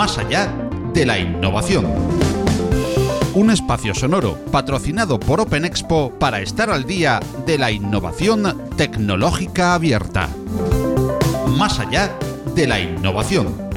más allá de la innovación. Un espacio sonoro patrocinado por Open Expo para estar al día de la innovación tecnológica abierta. Más allá de la innovación.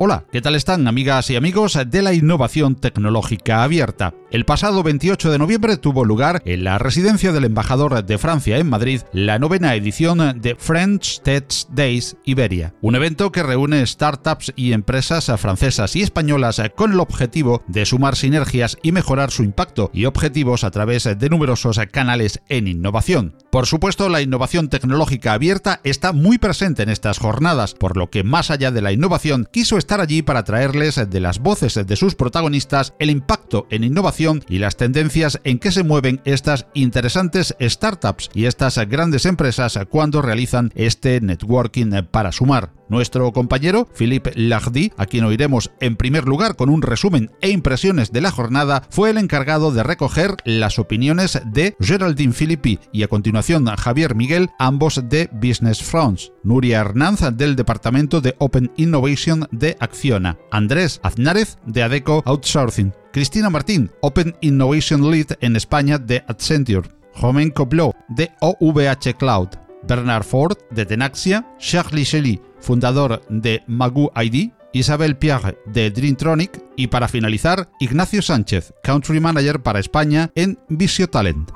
Hola, ¿qué tal están amigas y amigos de la innovación tecnológica abierta? El pasado 28 de noviembre tuvo lugar en la residencia del embajador de Francia en Madrid la novena edición de French Tech Days Iberia, un evento que reúne startups y empresas francesas y españolas con el objetivo de sumar sinergias y mejorar su impacto y objetivos a través de numerosos canales en innovación. Por supuesto, la innovación tecnológica abierta está muy presente en estas jornadas, por lo que más allá de la innovación quiso estar allí para traerles de las voces de sus protagonistas el impacto en innovación y las tendencias en que se mueven estas interesantes startups y estas grandes empresas cuando realizan este networking para sumar. Nuestro compañero Philippe Lardy, a quien oiremos en primer lugar con un resumen e impresiones de la jornada, fue el encargado de recoger las opiniones de Geraldine Philippi y a continuación Javier Miguel, ambos de Business France, Nuria Hernández del Departamento de Open Innovation de Acciona, Andrés Aznárez de Adeco Outsourcing, Cristina Martín, Open Innovation Lead en España de Accenture, Jomen Cobló de OVH Cloud, Bernard Ford de Tenaxia, Charlie Shelley, fundador de Magu ID, Isabel Pierre de Dreamtronic y para finalizar, Ignacio Sánchez, Country Manager para España en Visio Talent.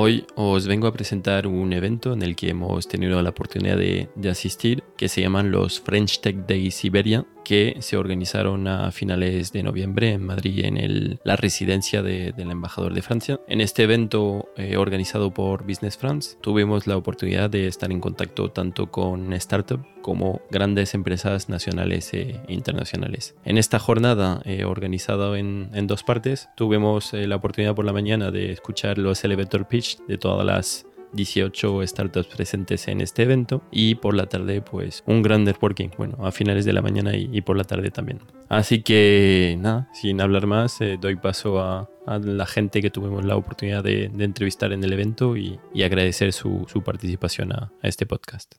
Hoy os vengo a presentar un evento en el que hemos tenido la oportunidad de, de asistir, que se llaman los French Tech Days Siberia, que se organizaron a finales de noviembre en Madrid, en el, la residencia de, del embajador de Francia. En este evento eh, organizado por Business France, tuvimos la oportunidad de estar en contacto tanto con startups como grandes empresas nacionales e internacionales. En esta jornada eh, organizada en, en, dos partes, tuvimos eh, la oportunidad por la mañana de escuchar los elevator pitch de todas las 18 startups presentes en este evento y por la tarde pues un gran networking, bueno, a finales de la mañana y, por la tarde también. Así que nada, sin hablar más, eh, doy paso a, a, la gente que tuvimos la oportunidad de, de entrevistar en el evento y, y agradecer su, su participación a, a este podcast.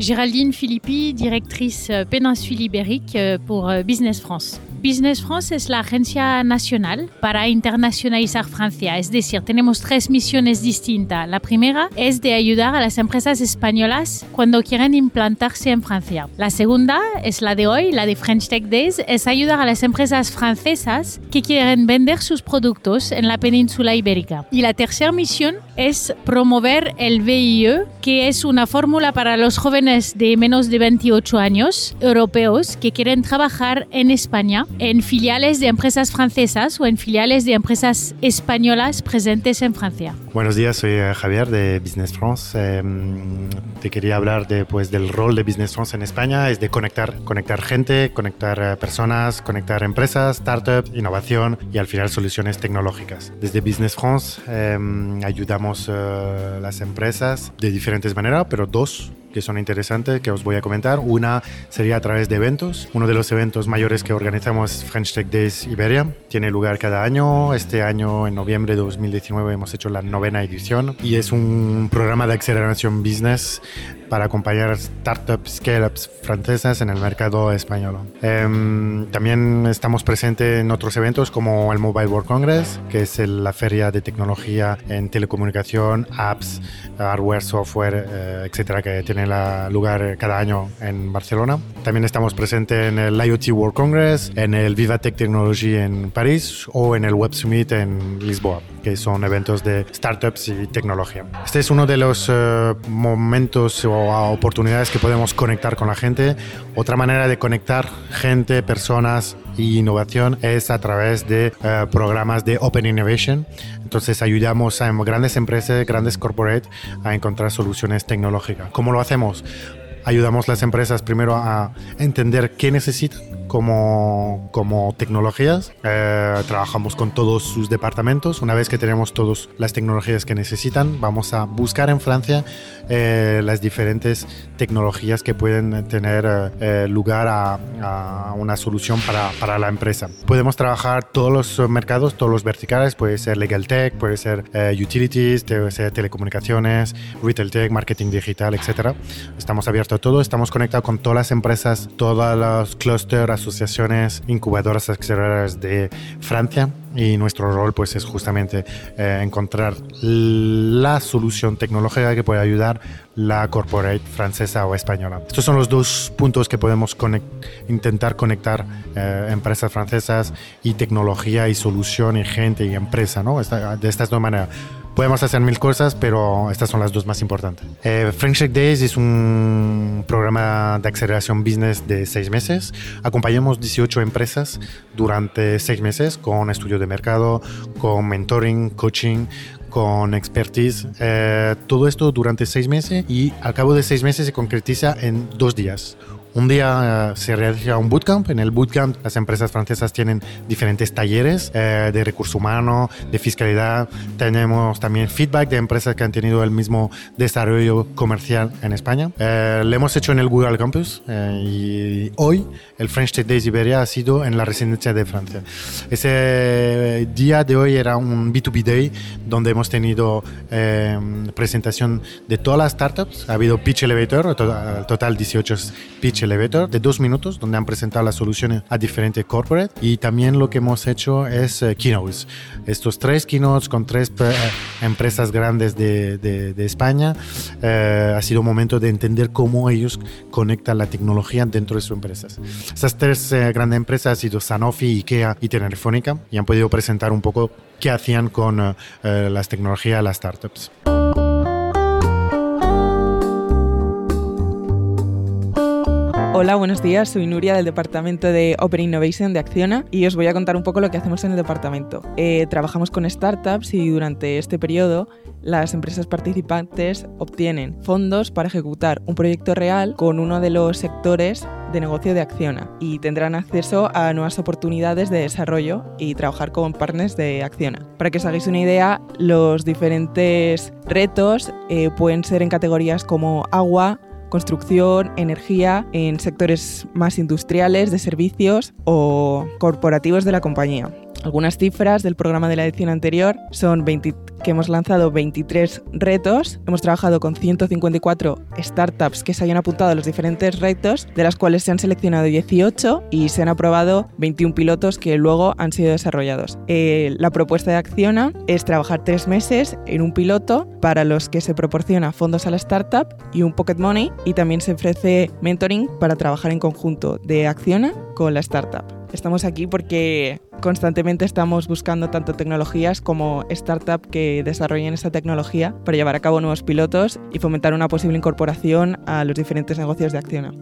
Géraldine Philippi, directrice péninsule ibérique pour Business France. Business France es la agencia nacional para internacionalizar Francia, es decir, tenemos tres misiones distintas. La primera es de ayudar a las empresas españolas cuando quieren implantarse en Francia. La segunda es la de hoy, la de French Tech Days, es ayudar a las empresas francesas que quieren vender sus productos en la península ibérica. Y la tercera misión es promover el VIE, que es una fórmula para los jóvenes de menos de 28 años europeos que quieren trabajar en España en filiales de empresas francesas o en filiales de empresas españolas presentes en Francia. Buenos días, soy eh, Javier de Business France. Eh, te quería hablar de, pues, del rol de Business France en España, es de conectar, conectar gente, conectar eh, personas, conectar empresas, startups, innovación y al final soluciones tecnológicas. Desde Business France eh, ayudamos a las empresas de diferentes maneras, pero dos que son interesantes que os voy a comentar. Una sería a través de eventos. Uno de los eventos mayores que organizamos French Tech Days Iberia. Tiene lugar cada año. Este año, en noviembre de 2019, hemos hecho la novena edición y es un programa de aceleración business para acompañar startups, scale-ups francesas en el mercado español. Eh, también estamos presentes en otros eventos como el Mobile World Congress, que es la feria de tecnología en telecomunicación, apps, hardware, software, eh, etcétera, que tiene la, lugar cada año en Barcelona. También estamos presentes en el IoT World Congress, en el Vivatech Technology en París o en el Web Summit en Lisboa, que son eventos de startups y tecnología. Este es uno de los uh, momentos o oportunidades que podemos conectar con la gente. Otra manera de conectar gente, personas y innovación es a través de uh, programas de Open Innovation. Entonces ayudamos a grandes empresas, grandes corporates a encontrar soluciones tecnológicas. ¿Cómo lo hacemos? Ayudamos a las empresas primero a entender qué necesitan como, como tecnologías. Eh, trabajamos con todos sus departamentos. Una vez que tenemos todas las tecnologías que necesitan, vamos a buscar en Francia eh, las diferentes tecnologías que pueden tener eh, lugar a, a, una solución para, para, la empresa. Podemos trabajar todos los mercados, todos los verticales, puede ser legal tech, puede ser utilities, puede ser telecomunicaciones, retail tech, marketing digital, etc. Estamos abiertos a todo, estamos conectados con todas las empresas, todos los clusters, asociaciones, incubadoras aceleradoras de Francia y nuestro rol pues es justamente eh, encontrar la solución tecnológica que puede ayudar la corporate francesa o española. Estos son los dos puntos que podemos intentar conectar eh, empresas francesas y tecnología y solución y gente y empresa, ¿no? de estas dos maneras. Podemos hacer mil cosas, pero estas son las dos más importantes. Eh, French Tech Days es un programa de aceleración business de seis meses. Acompañamos 18 empresas durante seis meses con estudio de mercado, con mentoring, coaching, con expertise. Eh, todo esto durante seis meses y al cabo de seis meses se concretiza en dos días. Un día eh, se realiza un bootcamp. En el bootcamp las empresas francesas tienen diferentes talleres eh, de recurso humano, de fiscalidad. Tenemos también feedback de empresas que han tenido el mismo desarrollo comercial en España. Eh, lo hemos hecho en el Google Campus y hoy el French Tech Days Iberia ha sido en la residencia de Francia. Ese día de hoy era un B2B Day donde hemos tenido presentación de todas las startups. Ha habido Pitch Elevator, total 18 pitch Elevator de dos minutos, donde han presentado las soluciones a diferentes corporates. Y también lo que hemos hecho es uh, keynotes. Estos tres keynotes con tres uh, empresas grandes de, de, de España. Uh, ha sido un momento de entender cómo ellos conectan la tecnología dentro de sus empresas. Estas tres grandes empresas han sido Sanofi, IKEA y Telefónica y han podido presentar un poco qué hacían con las tecnologías, las startups. Hola, buenos días. Soy Nuria del departamento de Open Innovation de Acciona y os voy a contar un poco lo que hacemos en el departamento. Eh, trabajamos con startups y durante este periodo las empresas participantes obtienen fondos para ejecutar un proyecto real con uno de los sectores de negocio de Acciona y tendrán acceso a nuevas oportunidades de desarrollo y trabajar con partners de Acciona. Para que os hagáis una idea, los diferentes retos eh, pueden ser en categorías como agua, construcción, energía, en sectores más industriales, de servicios o corporativos de la compañía. Algunas cifras del programa de la edición anterior son 20, que hemos lanzado 23 retos, hemos trabajado con 154 startups que se hayan apuntado a los diferentes retos, de las cuales se han seleccionado 18 y se han aprobado 21 pilotos que luego han sido desarrollados. Eh, la propuesta de Acciona es trabajar tres meses en un piloto para los que se proporciona fondos a la startup y un pocket money y también se ofrece mentoring para trabajar en conjunto de Acciona con la startup. Estamos aquí porque constantemente estamos buscando tanto tecnologías como startups que desarrollen esta tecnología para llevar a cabo nuevos pilotos y fomentar una posible incorporación a los diferentes negocios de Acciona.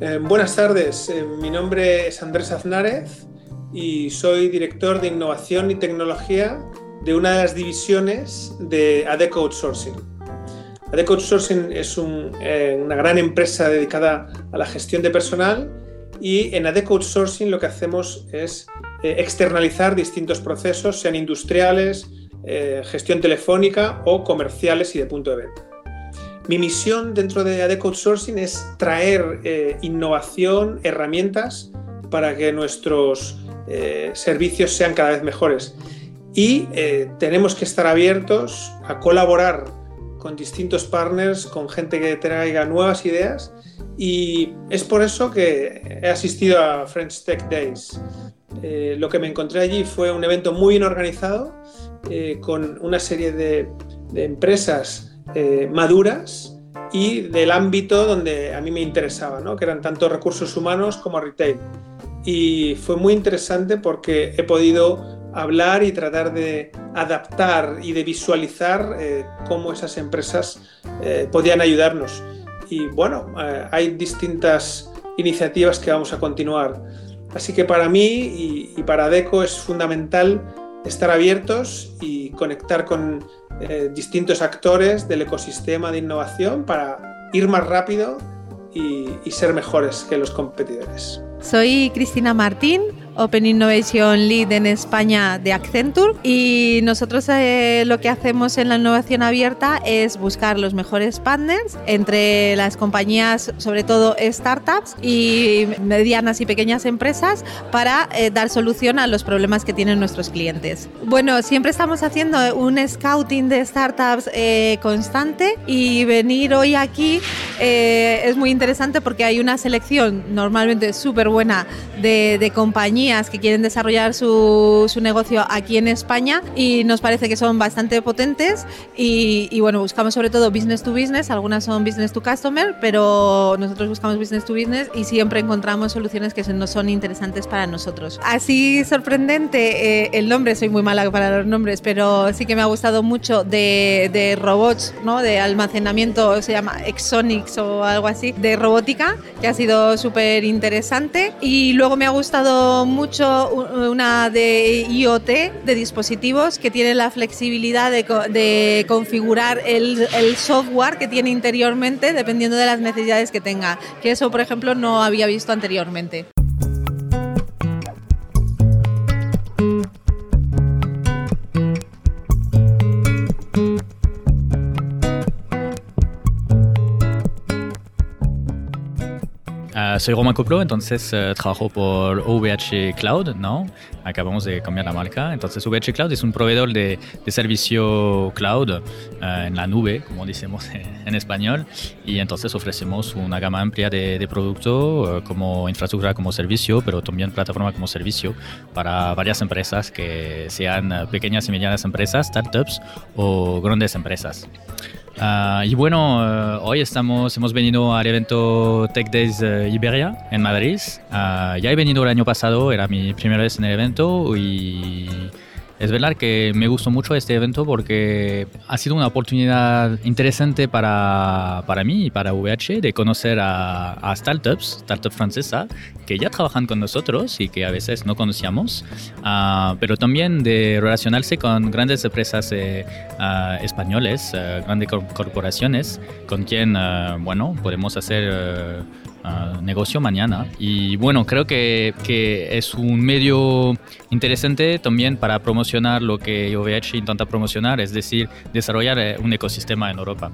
Eh, buenas tardes, eh, mi nombre es Andrés Aznárez y soy director de innovación y tecnología de una de las divisiones de ADECO Outsourcing. ADECO Outsourcing es eh, una gran empresa dedicada a la gestión de personal y en ADECO Outsourcing lo que hacemos es eh, externalizar distintos procesos, sean industriales, eh, gestión telefónica o comerciales y de punto de venta. Mi misión dentro de ADECO Outsourcing es traer eh, innovación, herramientas para que nuestros servicios sean cada vez mejores. Y tenemos que estar abiertos a colaborar con distintos partners, con gente que traiga nuevas ideas. Y es por eso que he asistido a French Tech Days. Eh, lo que me encontré allí fue un evento muy bien organizado, eh, con una serie de, empresas eh, maduras y del ámbito donde a mí me interesaba, ¿no? que eran tanto recursos humanos como retail. Y fue muy interesante porque he podido hablar y tratar de adaptar y de visualizar cómo esas empresas podían ayudarnos. Y bueno, hay distintas iniciativas que vamos a continuar. Así que para mí y, para DECO es fundamental estar abiertos y conectar con eh, distintos actores del ecosistema de innovación para ir más rápido y ser mejores que los competidores. Soy Cristina Martín, Open Innovation Lead en España de Accenture y nosotros eh, lo que hacemos en la innovación abierta es buscar los mejores partners entre las compañías, sobre todo startups y medianas y pequeñas empresas para eh, dar solución a los problemas que tienen nuestros clientes. Bueno, siempre estamos haciendo un scouting de startups eh, constante y venir hoy aquí es muy interesante porque hay una selección normalmente súper buena de, de compañías que quieren desarrollar su, su, negocio aquí en España y nos parece que son bastante potentes y, y, bueno, buscamos sobre todo business to business, algunas son business to customer, pero nosotros buscamos business to business y siempre encontramos soluciones que no son interesantes para nosotros. Así sorprendente eh, el nombre, soy muy mala para los nombres, pero sí que me ha gustado mucho de, de robots, ¿no? de almacenamiento, se llama Exonics o algo así, de robótica, que ha sido súper interesante y luego me ha gustado mucho una de IoT, de dispositivos, que tiene la flexibilidad de, de configurar el, el, software que tiene interiormente dependiendo de las necesidades que tenga, que eso, por ejemplo, no había visto anteriormente. Soy Romain Coplo, entonces uh, trabajo por OVH Cloud, ¿no? Acabamos de cambiar la marca. Entonces, OVH Cloud es un proveedor de, de servicio cloud uh, en la nube, como decimos en español, y entonces ofrecemos una gama amplia de, de productos uh, como infraestructura como servicio, pero también plataforma como servicio para varias empresas que sean pequeñas y medianas empresas, startups o grandes empresas. Uh, y bueno, uh, hoy estamos, hemos venido al evento Tech Days Iberia en Madrid. ya he venido el año pasado, era mi primera vez en el evento y es verdad que me gustó mucho este evento porque ha sido una oportunidad interesante para, para mí y para VH de conocer a, startups, startups francesas, que ya trabajan con nosotros y que a veces no conocíamos, uh, pero también de relacionarse con grandes empresas eh, uh, españoles, uh, grandes corporaciones, con quien, bueno, podemos hacer Uh, negocio mañana. Y bueno, creo que, que, es un medio interesante también para promocionar lo que OVH intenta promocionar, es decir, desarrollar eh, un ecosistema en Europa.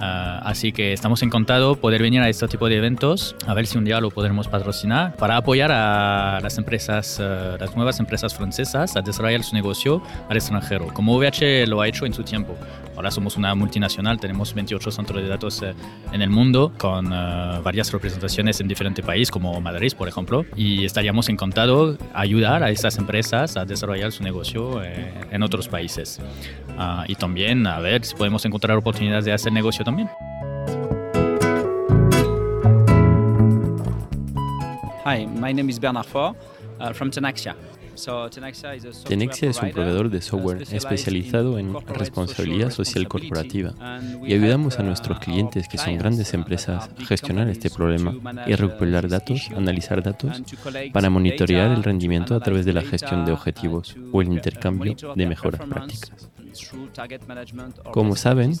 Uh, así que estamos encantados poder venir a este tipo de eventos, a ver si un día lo podremos patrocinar para apoyar a las empresas, uh, las nuevas empresas francesas a desarrollar su negocio al extranjero, como OVH lo ha hecho en su tiempo. Ahora somos una multinacional, tenemos 28 centros de datos eh, en el mundo con uh, varias representaciones en diferentes países, como Madrid, por ejemplo, y estaríamos encantados ayudar a estas empresas a desarrollar su negocio eh, en otros países. Uh, y también a ver si podemos encontrar oportunidades de hacer negocio también. Hi, my name is Bernard Faure uh, from Tenaxia. Tenexia es un proveedor de software especializado en responsabilidad social corporativa y ayudamos a nuestros clientes que son grandes empresas a gestionar este problema y recuperar datos, analizar datos para monitorear el rendimiento a través de la gestión de objetivos o el intercambio de mejoras prácticas. Como saben,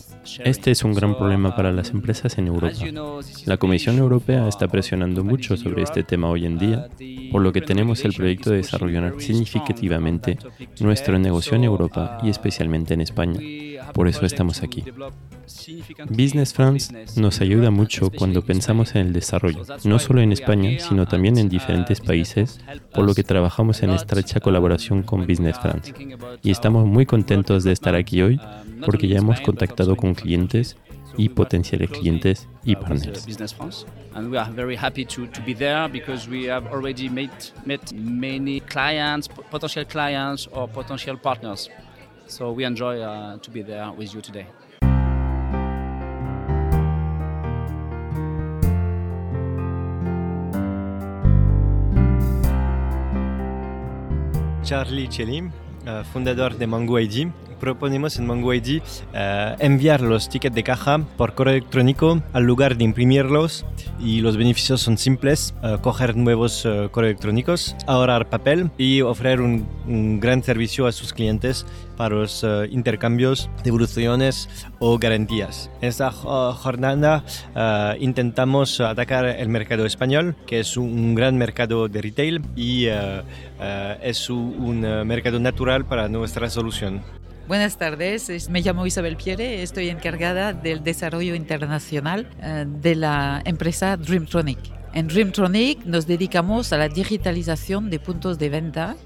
este es un gran problema para las empresas en Europa. La Comisión Europea está presionando mucho sobre este tema hoy en día, por lo que tenemos el proyecto de desarrollar significativamente nuestro negocio en Europa y especialmente en España. Por eso estamos aquí. Business France nos ayuda mucho cuando pensamos en el desarrollo, no solo en España, sino también en diferentes países, por lo que trabajamos en estrecha colaboración con Business France. Y estamos muy contentos de estar aquí hoy porque ya hemos contactado con clientes y potenciales clientes y partners. And we are very happy to, to be there because we have already met, met many clients, potential clients or potential partners. So we enjoy uh, to be there with you today. Charlie Chelim, fundador de Mango ID, proponemos en MongoID eh, enviar los tickets de caja por correo electrónico al lugar de imprimirlos y los beneficios son simples, eh, coger nuevos eh, correos electrónicos, ahorrar papel y ofrecer un, un gran servicio a sus clientes para los uh, intercambios, devoluciones o garantías. En esta jornada intentamos atacar el mercado español, que es un gran mercado de retail y es un mercado natural para nuestra solución. Buenas tardes, me llamo Isabel Pierre, estoy encargada del desarrollo internacional de la empresa Dreamtronic. En Dreamtronic nos dedicamos a la digitalización de puntos de venta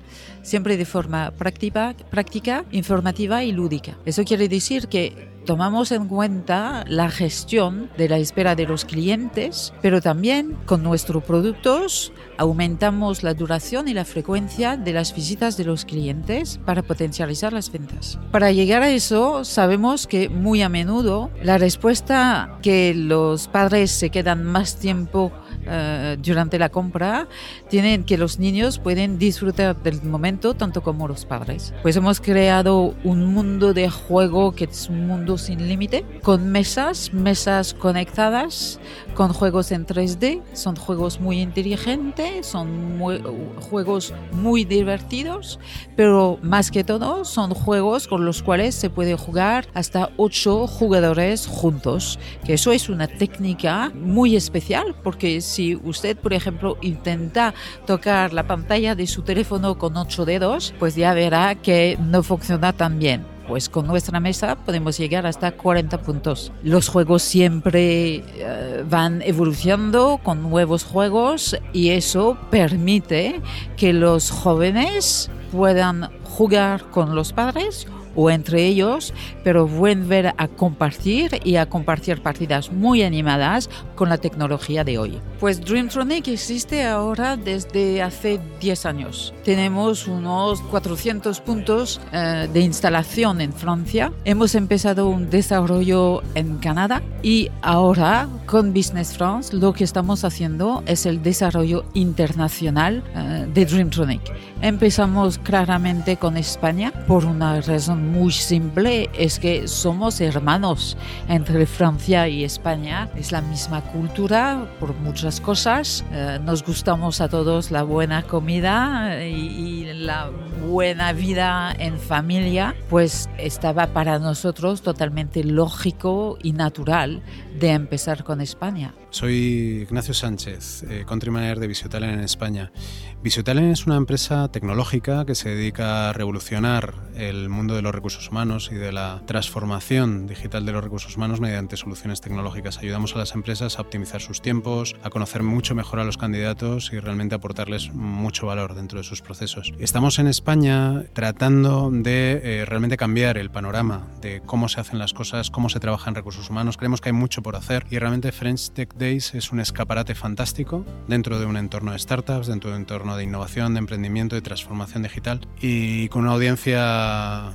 siempre de forma práctica, práctica, informativa y lúdica. Eso quiere decir que tomamos en cuenta la gestión de la espera de los clientes, pero también con nuestros productos aumentamos la duración y la frecuencia de las visitas de los clientes para potencializar las ventas. Para llegar a eso, sabemos que muy a menudo la respuesta que los padres se quedan más tiempo uh, durante la compra tienen que los niños pueden disfrutar del momento tanto como los padres. Pues hemos creado un mundo de juego que es un mundo sin límite, con mesas, mesas conectadas, con juegos en 3D, son juegos muy inteligentes, son muy, juegos muy divertidos, pero más que todo son juegos con los cuales se puede jugar hasta 8 jugadores juntos, que eso es una técnica muy especial, porque si usted, por ejemplo, intenta tocar la pantalla de su teléfono con 8 dedos, pues ya verá que no funciona tan bien pues con nuestra mesa podemos llegar hasta 40 puntos. Los juegos siempre uh, van evolucionando con nuevos juegos y eso permite que los jóvenes puedan jugar con los padres o entre ellos, pero volver a compartir y a compartir partidas muy animadas con la tecnología de hoy. Pues Dreamtronic existe ahora desde hace 10 años. Tenemos unos 400 puntos eh, de instalación en Francia. Hemos empezado un desarrollo en Canadá y ahora con Business France lo que estamos haciendo es el desarrollo internacional eh, de Dreamtronic. Empezamos claramente con España por una razón muy simple, es que somos hermanos entre Francia y España. Es la misma cultura por muchas cosas. Eh, nos gustamos a todos la buena comida y, y la buena vida en familia, pues estaba para nosotros totalmente lógico y natural de empezar con España. Soy Ignacio Sánchez, eh, Country Manager de Visiotalent en España. Visiotalent es una empresa tecnológica que se dedica a revolucionar el mundo de los recursos humanos y de la transformación digital de los recursos humanos mediante soluciones tecnológicas. Ayudamos a las empresas a optimizar sus tiempos, a conocer mucho mejor a los candidatos y realmente aportarles mucho valor dentro de sus procesos. Estamos en España tratando de eh, realmente cambiar el panorama de cómo se hacen las cosas, cómo se trabaja en recursos humanos. Creemos que hay mucho por hacer y realmente French Tech Days es un escaparate fantástico dentro de un entorno de startups, dentro de un entorno de innovación, de emprendimiento, de transformación digital y con una audiencia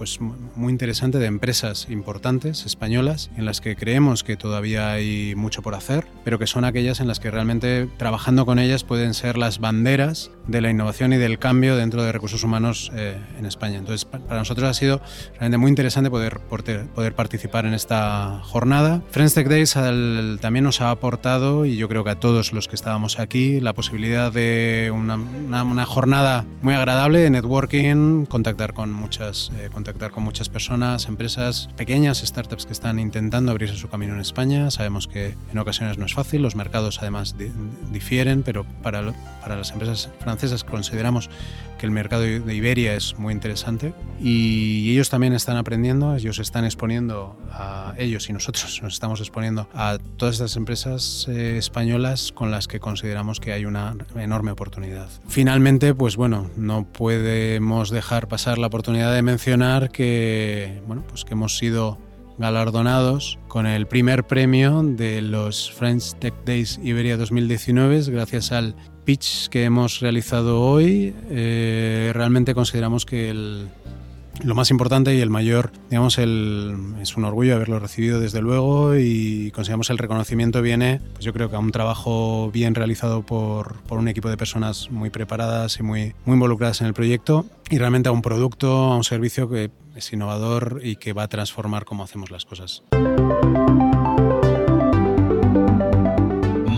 pues muy interesante de empresas importantes españolas en las que creemos que todavía hay mucho por hacer, pero que son aquellas en las que realmente trabajando con ellas pueden ser las banderas de la innovación y del cambio dentro de recursos humanos eh, en España. Entonces, para nosotros ha sido realmente muy interesante poder, poder participar en esta jornada. Friends Tech Days al, también nos ha aportado, y yo creo que a todos los que estábamos aquí, la posibilidad de una, una, una jornada muy agradable de networking, contactar con muchas, eh, contactar con muchas personas, empresas pequeñas, startups que están intentando abrirse su camino en España. Sabemos que en ocasiones no es fácil, los mercados además di difieren, pero para, para las empresas francesas consideramos que el mercado de Iberia es muy interesante y ellos también están aprendiendo, ellos están exponiendo a ellos y nosotros nos estamos exponiendo a todas estas empresas eh, españolas con las que consideramos que hay una enorme oportunidad. Finalmente, pues bueno, no podemos dejar pasar la oportunidad de mencionar que, bueno, pues que hemos sido galardonados con el primer premio de los French Tech Days Iberia 2019 gracias al pitch que hemos realizado hoy. Eh, realmente consideramos que el, lo más importante y el mayor, digamos, el, es un orgullo haberlo recibido desde luego y consideramos el reconocimiento viene, pues yo creo que a un trabajo bien realizado por, por un equipo de personas muy preparadas y muy, muy involucradas en el proyecto y realmente a un producto, a un servicio que es innovador y que va a transformar cómo hacemos las cosas.